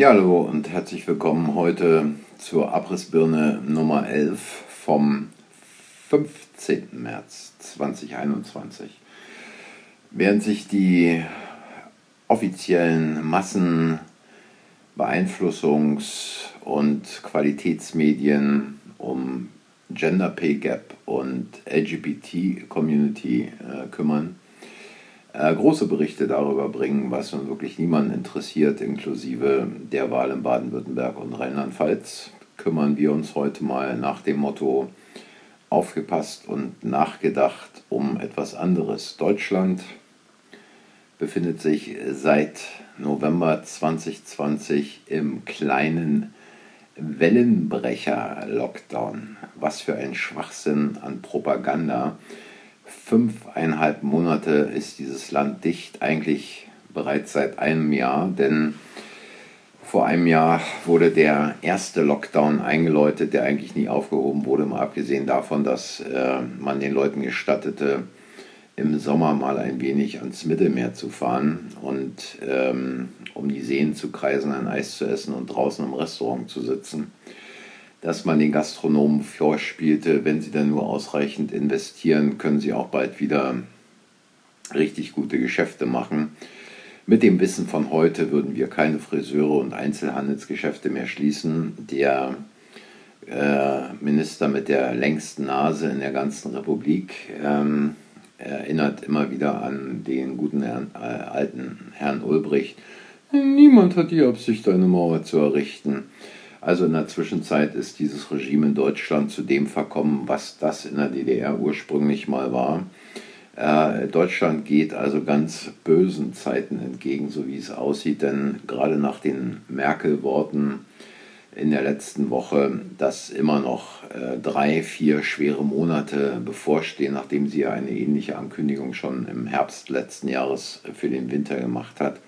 Ja, hallo und herzlich willkommen heute zur Abrissbirne Nummer 11 vom 15. März 2021. Während sich die offiziellen Massenbeeinflussungs- und Qualitätsmedien um Gender Pay Gap und LGBT Community äh, kümmern, äh, große Berichte darüber bringen, was nun wirklich niemanden interessiert, inklusive der Wahl in Baden-Württemberg und Rheinland-Pfalz, kümmern wir uns heute mal nach dem Motto aufgepasst und nachgedacht um etwas anderes. Deutschland befindet sich seit November 2020 im kleinen Wellenbrecher-Lockdown. Was für ein Schwachsinn an Propaganda fünfeinhalb Monate ist dieses Land dicht, eigentlich bereits seit einem Jahr, denn vor einem Jahr wurde der erste Lockdown eingeläutet, der eigentlich nie aufgehoben wurde, mal abgesehen davon, dass äh, man den Leuten gestattete, im Sommer mal ein wenig ans Mittelmeer zu fahren und ähm, um die Seen zu kreisen, ein Eis zu essen und draußen im Restaurant zu sitzen dass man den Gastronomen vorspielte, wenn sie dann nur ausreichend investieren, können sie auch bald wieder richtig gute Geschäfte machen. Mit dem Wissen von heute würden wir keine Friseure und Einzelhandelsgeschäfte mehr schließen. Der äh, Minister mit der längsten Nase in der ganzen Republik ähm, erinnert immer wieder an den guten Herrn, äh, alten Herrn Ulbricht. Niemand hat die Absicht, eine Mauer zu errichten. Also in der Zwischenzeit ist dieses Regime in Deutschland zu dem verkommen, was das in der DDR ursprünglich mal war. Äh, Deutschland geht also ganz bösen Zeiten entgegen, so wie es aussieht, denn gerade nach den Merkel-Worten in der letzten Woche, dass immer noch äh, drei, vier schwere Monate bevorstehen, nachdem sie ja eine ähnliche Ankündigung schon im Herbst letzten Jahres für den Winter gemacht hat,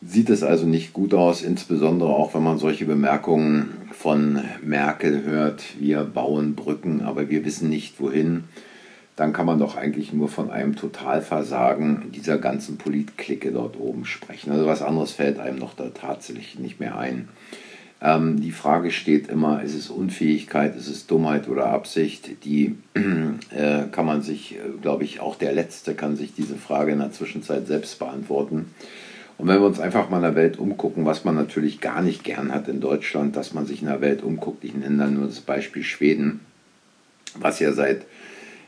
sieht es also nicht gut aus, insbesondere auch wenn man solche Bemerkungen von Merkel hört, wir bauen Brücken, aber wir wissen nicht wohin, dann kann man doch eigentlich nur von einem Totalversagen dieser ganzen Politklicke dort oben sprechen. Also was anderes fällt einem doch da tatsächlich nicht mehr ein. Ähm, die Frage steht immer, ist es Unfähigkeit, ist es Dummheit oder Absicht? Die äh, kann man sich, äh, glaube ich, auch der Letzte kann sich diese Frage in der Zwischenzeit selbst beantworten. Und wenn wir uns einfach mal in der Welt umgucken, was man natürlich gar nicht gern hat in Deutschland, dass man sich in der Welt umguckt, ich nenne dann nur das Beispiel Schweden, was ja seit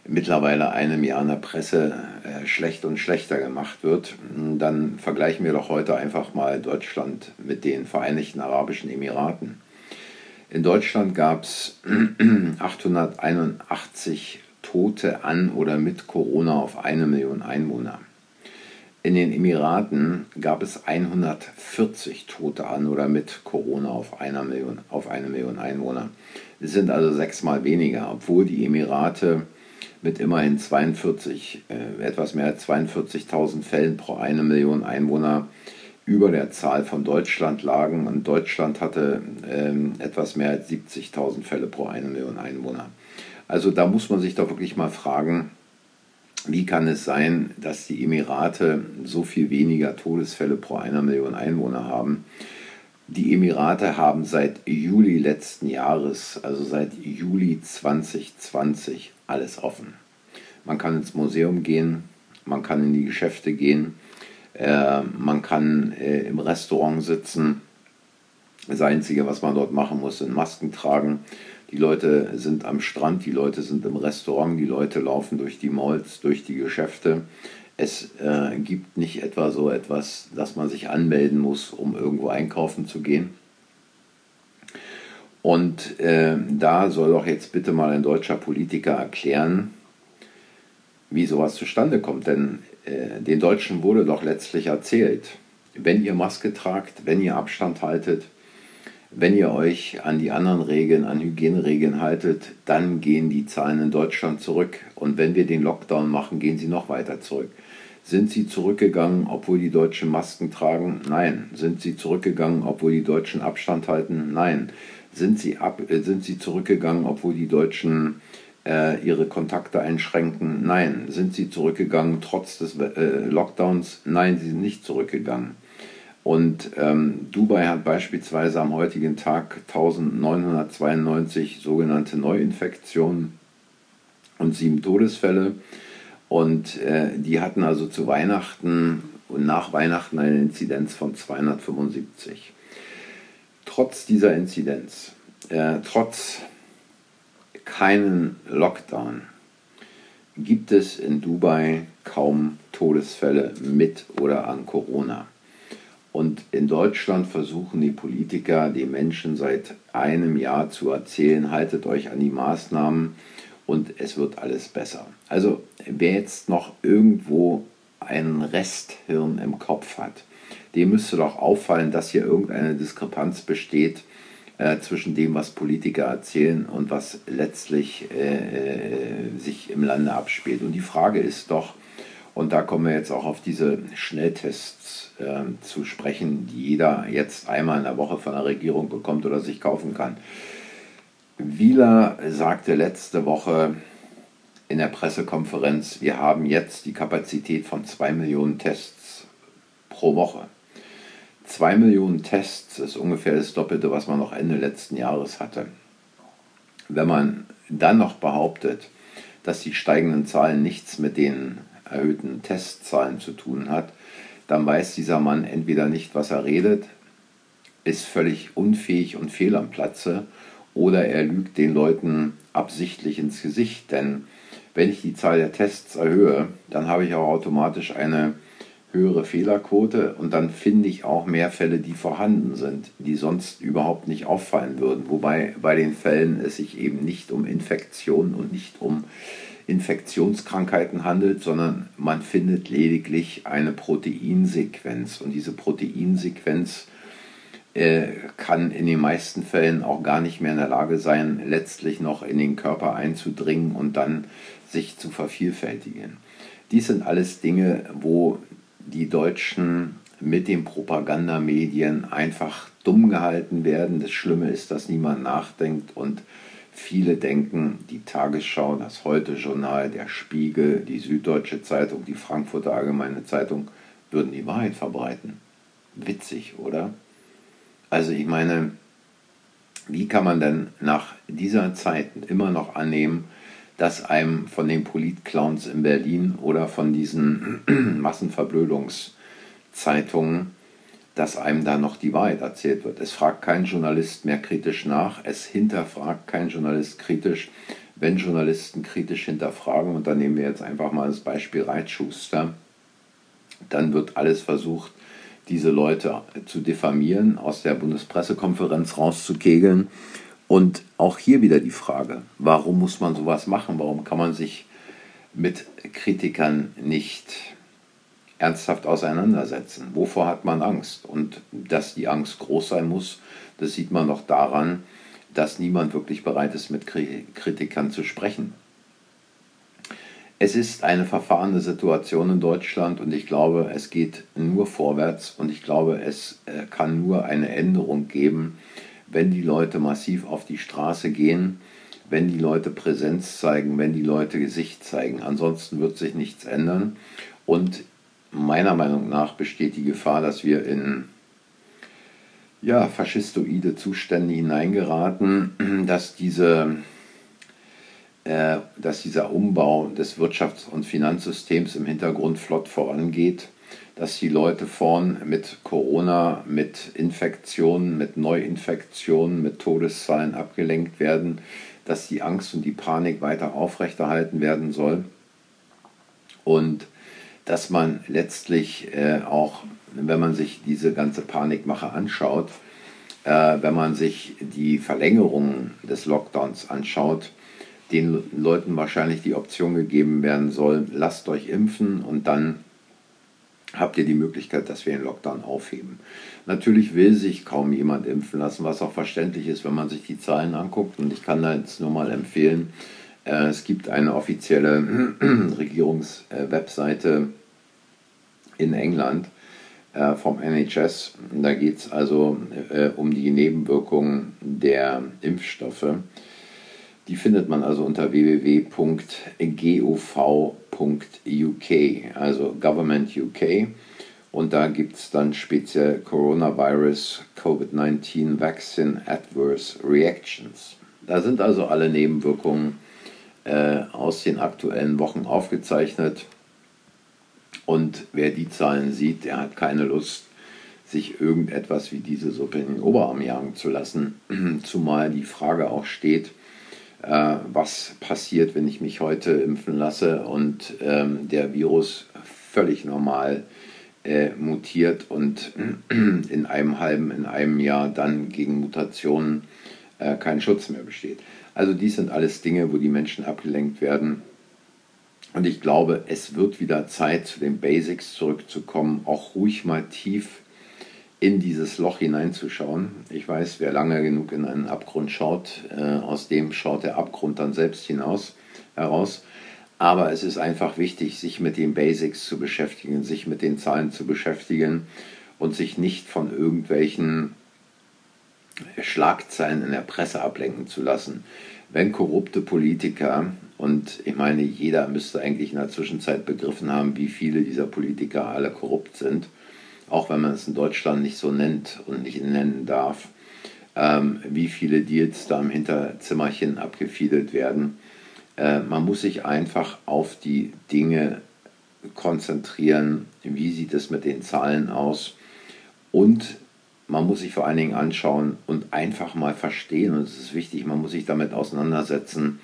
mittlerweile einem Jahr in der Presse äh, schlecht und schlechter gemacht wird, dann vergleichen wir doch heute einfach mal Deutschland mit den Vereinigten Arabischen Emiraten. In Deutschland gab es 881 Tote an oder mit Corona auf eine Million Einwohner. In den Emiraten gab es 140 Tote an oder mit Corona auf, einer Million, auf eine Million Einwohner. Es sind also sechsmal weniger, obwohl die Emirate mit immerhin 42, äh, etwas mehr als 42.000 Fällen pro eine Million Einwohner über der Zahl von Deutschland lagen. Und Deutschland hatte äh, etwas mehr als 70.000 Fälle pro eine Million Einwohner. Also da muss man sich doch wirklich mal fragen, wie kann es sein, dass die Emirate so viel weniger Todesfälle pro einer Million Einwohner haben? Die Emirate haben seit Juli letzten Jahres, also seit Juli 2020, alles offen. Man kann ins Museum gehen, man kann in die Geschäfte gehen, äh, man kann äh, im Restaurant sitzen. Das Einzige, was man dort machen muss, sind Masken tragen. Die Leute sind am Strand, die Leute sind im Restaurant, die Leute laufen durch die Malls, durch die Geschäfte. Es äh, gibt nicht etwa so etwas, dass man sich anmelden muss, um irgendwo einkaufen zu gehen. Und äh, da soll doch jetzt bitte mal ein deutscher Politiker erklären, wie sowas zustande kommt. Denn äh, den Deutschen wurde doch letztlich erzählt, wenn ihr Maske tragt, wenn ihr Abstand haltet, wenn ihr euch an die anderen Regeln, an Hygieneregeln haltet, dann gehen die Zahlen in Deutschland zurück. Und wenn wir den Lockdown machen, gehen sie noch weiter zurück. Sind sie zurückgegangen, obwohl die Deutschen Masken tragen? Nein. Sind sie zurückgegangen, obwohl die Deutschen Abstand halten? Nein. Sind sie, ab, äh, sind sie zurückgegangen, obwohl die Deutschen äh, ihre Kontakte einschränken? Nein. Sind sie zurückgegangen trotz des äh, Lockdowns? Nein, sie sind nicht zurückgegangen. Und ähm, Dubai hat beispielsweise am heutigen Tag 1992 sogenannte Neuinfektionen und sieben Todesfälle. Und äh, die hatten also zu Weihnachten und nach Weihnachten eine Inzidenz von 275. Trotz dieser Inzidenz, äh, trotz keinen Lockdown, gibt es in Dubai kaum Todesfälle mit oder an Corona. Und in Deutschland versuchen die Politiker, den Menschen seit einem Jahr zu erzählen, haltet euch an die Maßnahmen und es wird alles besser. Also wer jetzt noch irgendwo einen Resthirn im Kopf hat, dem müsste doch auffallen, dass hier irgendeine Diskrepanz besteht äh, zwischen dem, was Politiker erzählen und was letztlich äh, äh sich im Lande abspielt. Und die Frage ist doch, und da kommen wir jetzt auch auf diese Schnelltests äh, zu sprechen, die jeder jetzt einmal in der Woche von der Regierung bekommt oder sich kaufen kann. Wieler sagte letzte Woche in der Pressekonferenz, wir haben jetzt die Kapazität von zwei Millionen Tests pro Woche. Zwei Millionen Tests ist ungefähr das Doppelte, was man noch Ende letzten Jahres hatte. Wenn man dann noch behauptet, dass die steigenden Zahlen nichts mit den erhöhten Testzahlen zu tun hat, dann weiß dieser Mann entweder nicht, was er redet, ist völlig unfähig und fehl am Platze oder er lügt den Leuten absichtlich ins Gesicht. Denn wenn ich die Zahl der Tests erhöhe, dann habe ich auch automatisch eine höhere Fehlerquote und dann finde ich auch mehr Fälle, die vorhanden sind, die sonst überhaupt nicht auffallen würden. Wobei bei den Fällen es sich eben nicht um Infektionen und nicht um Infektionskrankheiten handelt, sondern man findet lediglich eine Proteinsequenz. Und diese Proteinsequenz äh, kann in den meisten Fällen auch gar nicht mehr in der Lage sein, letztlich noch in den Körper einzudringen und dann sich zu vervielfältigen. Dies sind alles Dinge, wo die Deutschen mit den Propagandamedien einfach dumm gehalten werden. Das Schlimme ist, dass niemand nachdenkt und Viele denken, die Tagesschau, das Heute-Journal, der Spiegel, die Süddeutsche Zeitung, die Frankfurter Allgemeine Zeitung würden die Wahrheit verbreiten. Witzig, oder? Also ich meine, wie kann man denn nach dieser Zeit immer noch annehmen, dass einem von den Politclowns in Berlin oder von diesen Massenverblödungszeitungen dass einem da noch die Wahrheit erzählt wird. Es fragt kein Journalist mehr kritisch nach, es hinterfragt kein Journalist kritisch. Wenn Journalisten kritisch hinterfragen, und dann nehmen wir jetzt einfach mal das Beispiel Reitschuster, dann wird alles versucht, diese Leute zu diffamieren, aus der Bundespressekonferenz rauszukegeln. Und auch hier wieder die Frage, warum muss man sowas machen? Warum kann man sich mit Kritikern nicht ernsthaft auseinandersetzen. Wovor hat man Angst? Und dass die Angst groß sein muss, das sieht man doch daran, dass niemand wirklich bereit ist, mit Kritikern zu sprechen. Es ist eine verfahrene Situation in Deutschland und ich glaube, es geht nur vorwärts und ich glaube, es äh, kann nur eine Änderung geben, wenn die Leute massiv auf die Straße gehen, wenn die Leute Präsenz zeigen, wenn die Leute Gesicht zeigen. Ansonsten wird sich nichts ändern. Und meiner Meinung nach besteht die Gefahr, dass wir in ja, faschistoide Zustände hineingeraten, dass, diese, äh, dass dieser Umbau des Wirtschafts- und Finanzsystems im Hintergrund flott vorangeht, dass die Leute vorn mit Corona, mit Infektionen, mit Neuinfektionen, mit Todeszahlen abgelenkt werden, dass die Angst und die Panik weiter aufrechterhalten werden soll. Und dass man letztlich äh, auch, wenn man sich diese ganze Panikmache anschaut, äh, wenn man sich die Verlängerung des Lockdowns anschaut, den Leuten wahrscheinlich die Option gegeben werden soll, lasst euch impfen und dann habt ihr die Möglichkeit, dass wir den Lockdown aufheben. Natürlich will sich kaum jemand impfen lassen, was auch verständlich ist, wenn man sich die Zahlen anguckt. Und ich kann da jetzt nur mal empfehlen, äh, es gibt eine offizielle Regierungswebseite in England äh, vom NHS. Da geht es also äh, um die Nebenwirkungen der Impfstoffe. Die findet man also unter www.gov.uk, also Government UK. Und da gibt es dann speziell Coronavirus COVID-19 Vaccine Adverse Reactions. Da sind also alle Nebenwirkungen äh, aus den aktuellen Wochen aufgezeichnet. Und wer die Zahlen sieht, der hat keine Lust, sich irgendetwas wie diese Suppe in den Oberarm jagen zu lassen. Zumal die Frage auch steht, äh, was passiert, wenn ich mich heute impfen lasse und ähm, der Virus völlig normal äh, mutiert und in einem halben, in einem Jahr dann gegen Mutationen äh, kein Schutz mehr besteht. Also dies sind alles Dinge, wo die Menschen abgelenkt werden. Und ich glaube, es wird wieder Zeit, zu den Basics zurückzukommen, auch ruhig mal tief in dieses Loch hineinzuschauen. Ich weiß, wer lange genug in einen Abgrund schaut, äh, aus dem schaut der Abgrund dann selbst hinaus heraus. Aber es ist einfach wichtig, sich mit den Basics zu beschäftigen, sich mit den Zahlen zu beschäftigen und sich nicht von irgendwelchen Schlagzeilen in der Presse ablenken zu lassen. Wenn korrupte Politiker, und ich meine, jeder müsste eigentlich in der Zwischenzeit begriffen haben, wie viele dieser Politiker alle korrupt sind, auch wenn man es in Deutschland nicht so nennt und nicht nennen darf, ähm, wie viele Deals da im Hinterzimmerchen abgefiedelt werden. Äh, man muss sich einfach auf die Dinge konzentrieren, wie sieht es mit den Zahlen aus? Und man muss sich vor allen Dingen anschauen und einfach mal verstehen, und es ist wichtig, man muss sich damit auseinandersetzen,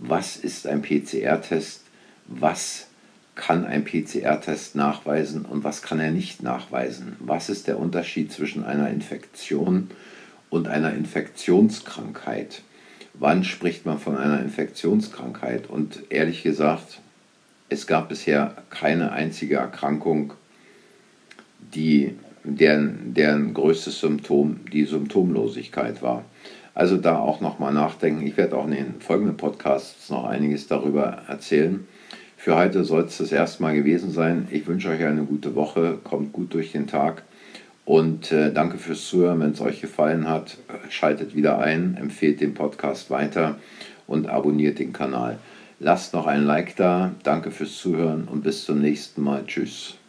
was ist ein PCR-Test, was kann ein PCR-Test nachweisen und was kann er nicht nachweisen? Was ist der Unterschied zwischen einer Infektion und einer Infektionskrankheit? Wann spricht man von einer Infektionskrankheit? Und ehrlich gesagt, es gab bisher keine einzige Erkrankung, die, deren, deren größtes Symptom die Symptomlosigkeit war. Also da auch nochmal nachdenken. Ich werde auch in den folgenden Podcasts noch einiges darüber erzählen. Für heute soll es das erste Mal gewesen sein. Ich wünsche euch eine gute Woche, kommt gut durch den Tag und äh, danke fürs Zuhören. Wenn es euch gefallen hat, schaltet wieder ein, empfehlt den Podcast weiter und abonniert den Kanal. Lasst noch ein Like da. Danke fürs Zuhören und bis zum nächsten Mal. Tschüss.